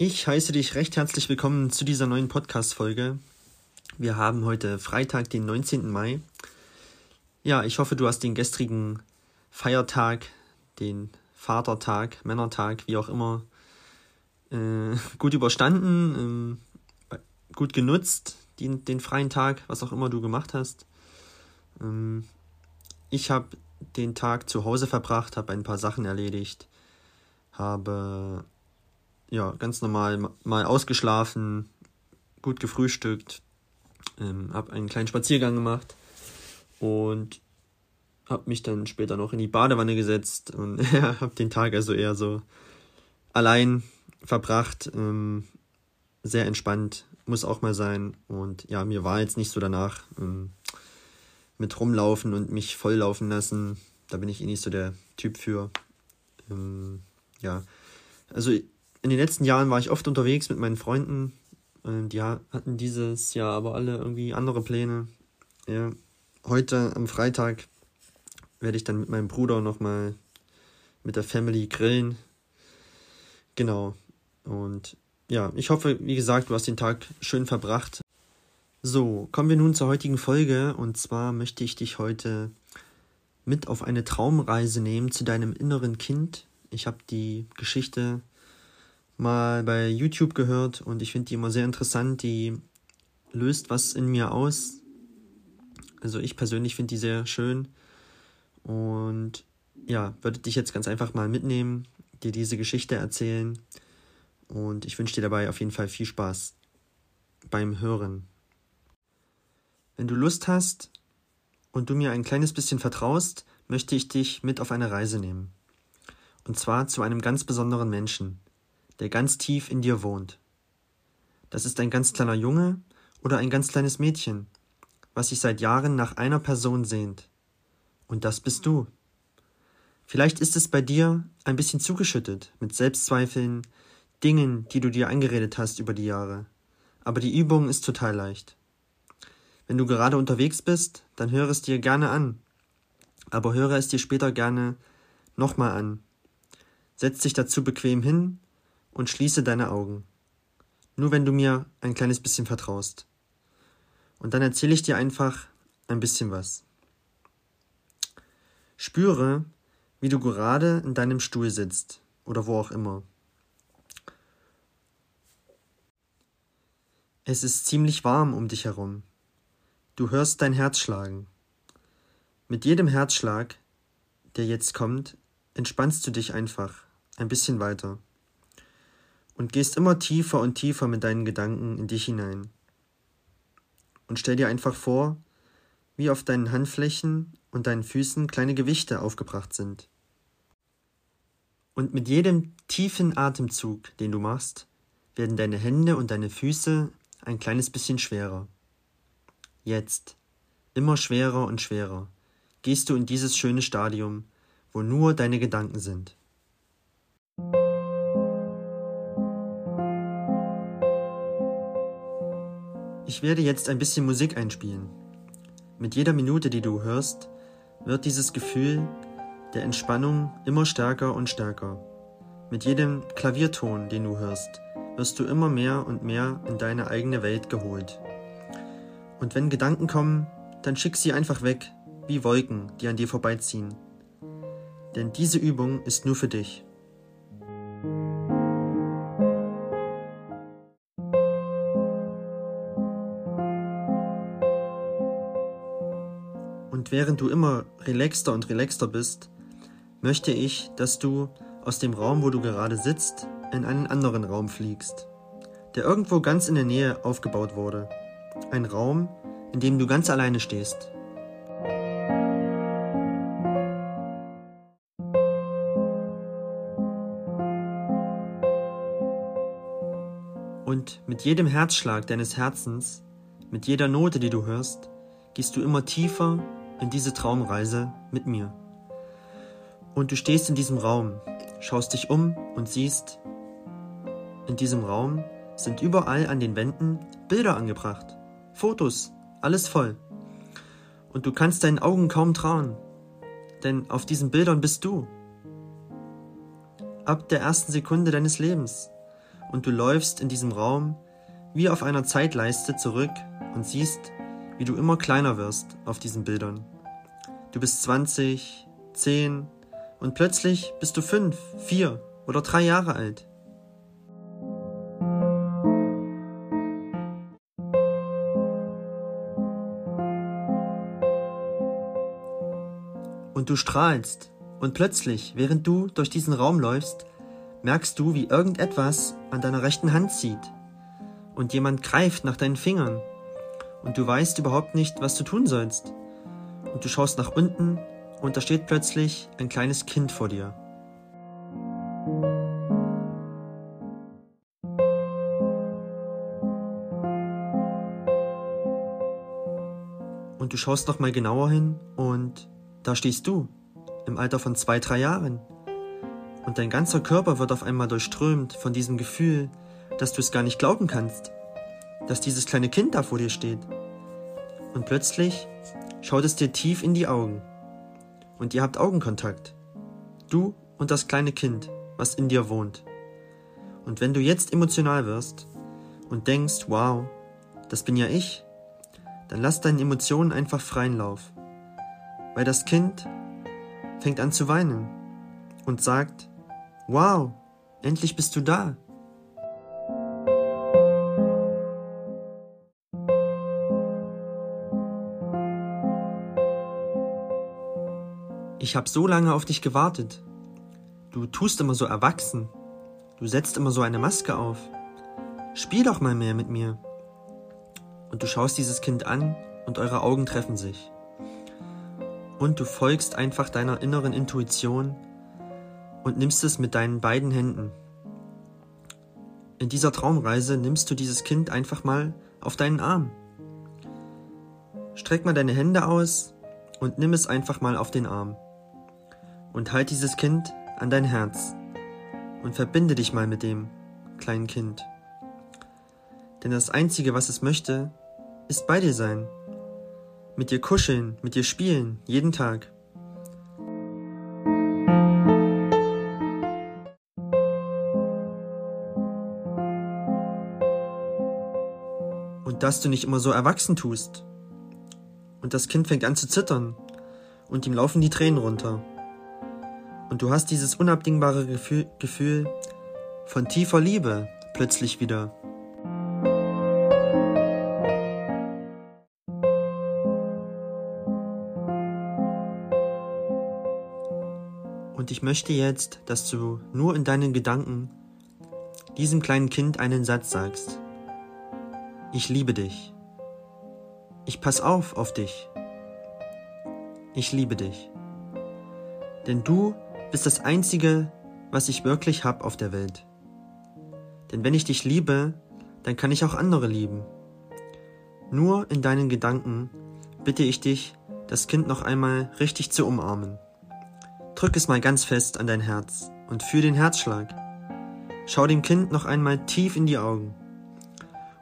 Ich heiße dich recht herzlich willkommen zu dieser neuen Podcast-Folge. Wir haben heute Freitag, den 19. Mai. Ja, ich hoffe, du hast den gestrigen Feiertag, den Vatertag, Männertag, wie auch immer, äh, gut überstanden, äh, gut genutzt, den, den freien Tag, was auch immer du gemacht hast. Ähm, ich habe den Tag zu Hause verbracht, habe ein paar Sachen erledigt, habe ja, ganz normal mal ausgeschlafen, gut gefrühstückt, ähm, habe einen kleinen Spaziergang gemacht und habe mich dann später noch in die Badewanne gesetzt und habe den Tag also eher so allein verbracht, ähm, sehr entspannt, muss auch mal sein und ja, mir war jetzt nicht so danach ähm, mit rumlaufen und mich volllaufen lassen, da bin ich eh nicht so der Typ für. Ähm, ja, also in den letzten Jahren war ich oft unterwegs mit meinen Freunden. Ähm, die hatten dieses Jahr aber alle irgendwie andere Pläne. Ja. Heute am Freitag werde ich dann mit meinem Bruder nochmal mit der Family grillen. Genau. Und ja, ich hoffe, wie gesagt, du hast den Tag schön verbracht. So, kommen wir nun zur heutigen Folge. Und zwar möchte ich dich heute mit auf eine Traumreise nehmen zu deinem inneren Kind. Ich habe die Geschichte mal bei YouTube gehört und ich finde die immer sehr interessant. Die löst was in mir aus. Also ich persönlich finde die sehr schön und ja, würde dich jetzt ganz einfach mal mitnehmen, dir diese Geschichte erzählen und ich wünsche dir dabei auf jeden Fall viel Spaß beim Hören. Wenn du Lust hast und du mir ein kleines bisschen vertraust, möchte ich dich mit auf eine Reise nehmen. Und zwar zu einem ganz besonderen Menschen der ganz tief in dir wohnt. Das ist ein ganz kleiner Junge oder ein ganz kleines Mädchen, was sich seit Jahren nach einer Person sehnt. Und das bist du. Vielleicht ist es bei dir ein bisschen zugeschüttet mit Selbstzweifeln, Dingen, die du dir eingeredet hast über die Jahre. Aber die Übung ist total leicht. Wenn du gerade unterwegs bist, dann höre es dir gerne an. Aber höre es dir später gerne nochmal an. Setz dich dazu bequem hin und schließe deine Augen. Nur wenn du mir ein kleines bisschen vertraust. Und dann erzähle ich dir einfach ein bisschen was. Spüre, wie du gerade in deinem Stuhl sitzt oder wo auch immer. Es ist ziemlich warm um dich herum. Du hörst dein Herz schlagen. Mit jedem Herzschlag, der jetzt kommt, entspannst du dich einfach ein bisschen weiter und gehst immer tiefer und tiefer mit deinen Gedanken in dich hinein. Und stell dir einfach vor, wie auf deinen Handflächen und deinen Füßen kleine Gewichte aufgebracht sind. Und mit jedem tiefen Atemzug, den du machst, werden deine Hände und deine Füße ein kleines bisschen schwerer. Jetzt, immer schwerer und schwerer, gehst du in dieses schöne Stadium, wo nur deine Gedanken sind. Ich werde jetzt ein bisschen Musik einspielen. Mit jeder Minute, die du hörst, wird dieses Gefühl der Entspannung immer stärker und stärker. Mit jedem Klavierton, den du hörst, wirst du immer mehr und mehr in deine eigene Welt geholt. Und wenn Gedanken kommen, dann schick sie einfach weg, wie Wolken, die an dir vorbeiziehen. Denn diese Übung ist nur für dich. Und während du immer relaxter und relaxter bist, möchte ich, dass du aus dem Raum, wo du gerade sitzt, in einen anderen Raum fliegst, der irgendwo ganz in der Nähe aufgebaut wurde. Ein Raum, in dem du ganz alleine stehst. Und mit jedem Herzschlag deines Herzens, mit jeder Note, die du hörst, gehst du immer tiefer in diese Traumreise mit mir. Und du stehst in diesem Raum, schaust dich um und siehst, in diesem Raum sind überall an den Wänden Bilder angebracht, Fotos, alles voll. Und du kannst deinen Augen kaum trauen, denn auf diesen Bildern bist du. Ab der ersten Sekunde deines Lebens. Und du läufst in diesem Raum wie auf einer Zeitleiste zurück und siehst, wie du immer kleiner wirst auf diesen Bildern. Du bist 20, 10 und plötzlich bist du 5, 4 oder 3 Jahre alt. Du strahlst. Und plötzlich, während du durch diesen Raum läufst, merkst du, wie irgendetwas an deiner rechten Hand zieht. Und jemand greift nach deinen Fingern. Und du weißt überhaupt nicht, was du tun sollst. Und du schaust nach unten und da steht plötzlich ein kleines Kind vor dir. Und du schaust noch mal genauer hin und da stehst du, im Alter von zwei, drei Jahren. Und dein ganzer Körper wird auf einmal durchströmt von diesem Gefühl, dass du es gar nicht glauben kannst, dass dieses kleine Kind da vor dir steht. Und plötzlich schaut es dir tief in die Augen. Und ihr habt Augenkontakt. Du und das kleine Kind, was in dir wohnt. Und wenn du jetzt emotional wirst und denkst, wow, das bin ja ich, dann lass deinen Emotionen einfach freien Lauf weil das Kind fängt an zu weinen und sagt, wow, endlich bist du da. Ich habe so lange auf dich gewartet. Du tust immer so erwachsen. Du setzt immer so eine Maske auf. Spiel doch mal mehr mit mir. Und du schaust dieses Kind an und eure Augen treffen sich und du folgst einfach deiner inneren Intuition und nimmst es mit deinen beiden Händen. In dieser Traumreise nimmst du dieses Kind einfach mal auf deinen Arm. Streck mal deine Hände aus und nimm es einfach mal auf den Arm. Und halt dieses Kind an dein Herz und verbinde dich mal mit dem kleinen Kind. Denn das Einzige, was es möchte, ist bei dir sein mit dir kuscheln, mit dir spielen, jeden Tag. Und dass du nicht immer so erwachsen tust. Und das Kind fängt an zu zittern und ihm laufen die Tränen runter. Und du hast dieses unabdingbare Gefühl, Gefühl von tiefer Liebe plötzlich wieder. Möchte jetzt, dass du nur in deinen Gedanken diesem kleinen Kind einen Satz sagst. Ich liebe dich. Ich pass auf auf dich. Ich liebe dich. Denn du bist das Einzige, was ich wirklich hab auf der Welt. Denn wenn ich dich liebe, dann kann ich auch andere lieben. Nur in deinen Gedanken bitte ich dich, das Kind noch einmal richtig zu umarmen. Drück es mal ganz fest an dein Herz und fühl den Herzschlag. Schau dem Kind noch einmal tief in die Augen.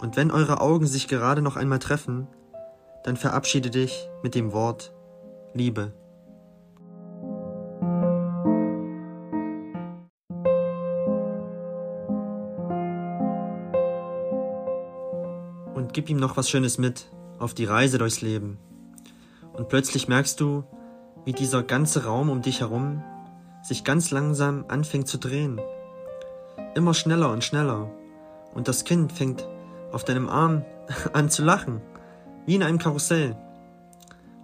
Und wenn eure Augen sich gerade noch einmal treffen, dann verabschiede dich mit dem Wort Liebe. Und gib ihm noch was Schönes mit auf die Reise durchs Leben. Und plötzlich merkst du, wie dieser ganze Raum um dich herum sich ganz langsam anfängt zu drehen. Immer schneller und schneller. Und das Kind fängt auf deinem Arm an zu lachen, wie in einem Karussell.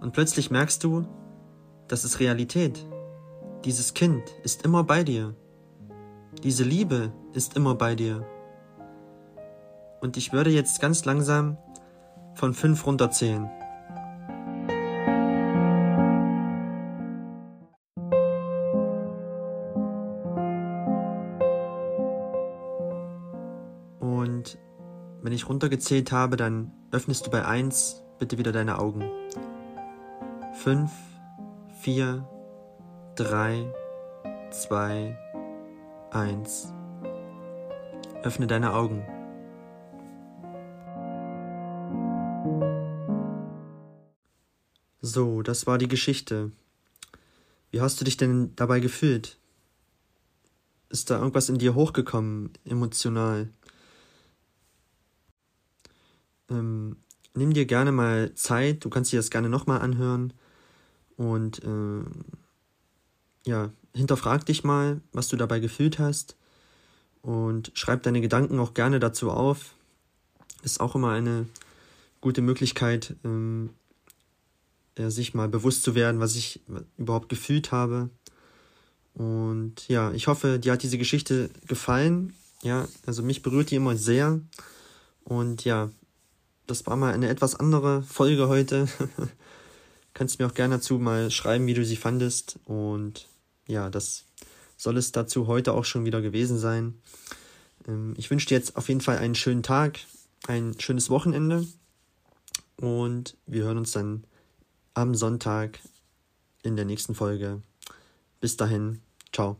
Und plötzlich merkst du, das ist Realität. Dieses Kind ist immer bei dir. Diese Liebe ist immer bei dir. Und ich würde jetzt ganz langsam von fünf runterzählen. Ich runtergezählt habe, dann öffnest du bei 1 bitte wieder deine Augen. 5, 4, 3, 2, 1. Öffne deine Augen. So, das war die Geschichte. Wie hast du dich denn dabei gefühlt? Ist da irgendwas in dir hochgekommen, emotional? Ähm, nimm dir gerne mal Zeit, du kannst dir das gerne nochmal anhören und äh, ja, hinterfrag dich mal, was du dabei gefühlt hast und schreib deine Gedanken auch gerne dazu auf. Ist auch immer eine gute Möglichkeit, ähm, ja, sich mal bewusst zu werden, was ich überhaupt gefühlt habe. Und ja, ich hoffe, dir hat diese Geschichte gefallen. Ja, also mich berührt die immer sehr. Und ja, das war mal eine etwas andere Folge heute. Kannst mir auch gerne dazu mal schreiben, wie du sie fandest. Und ja, das soll es dazu heute auch schon wieder gewesen sein. Ähm, ich wünsche dir jetzt auf jeden Fall einen schönen Tag, ein schönes Wochenende. Und wir hören uns dann am Sonntag in der nächsten Folge. Bis dahin, ciao.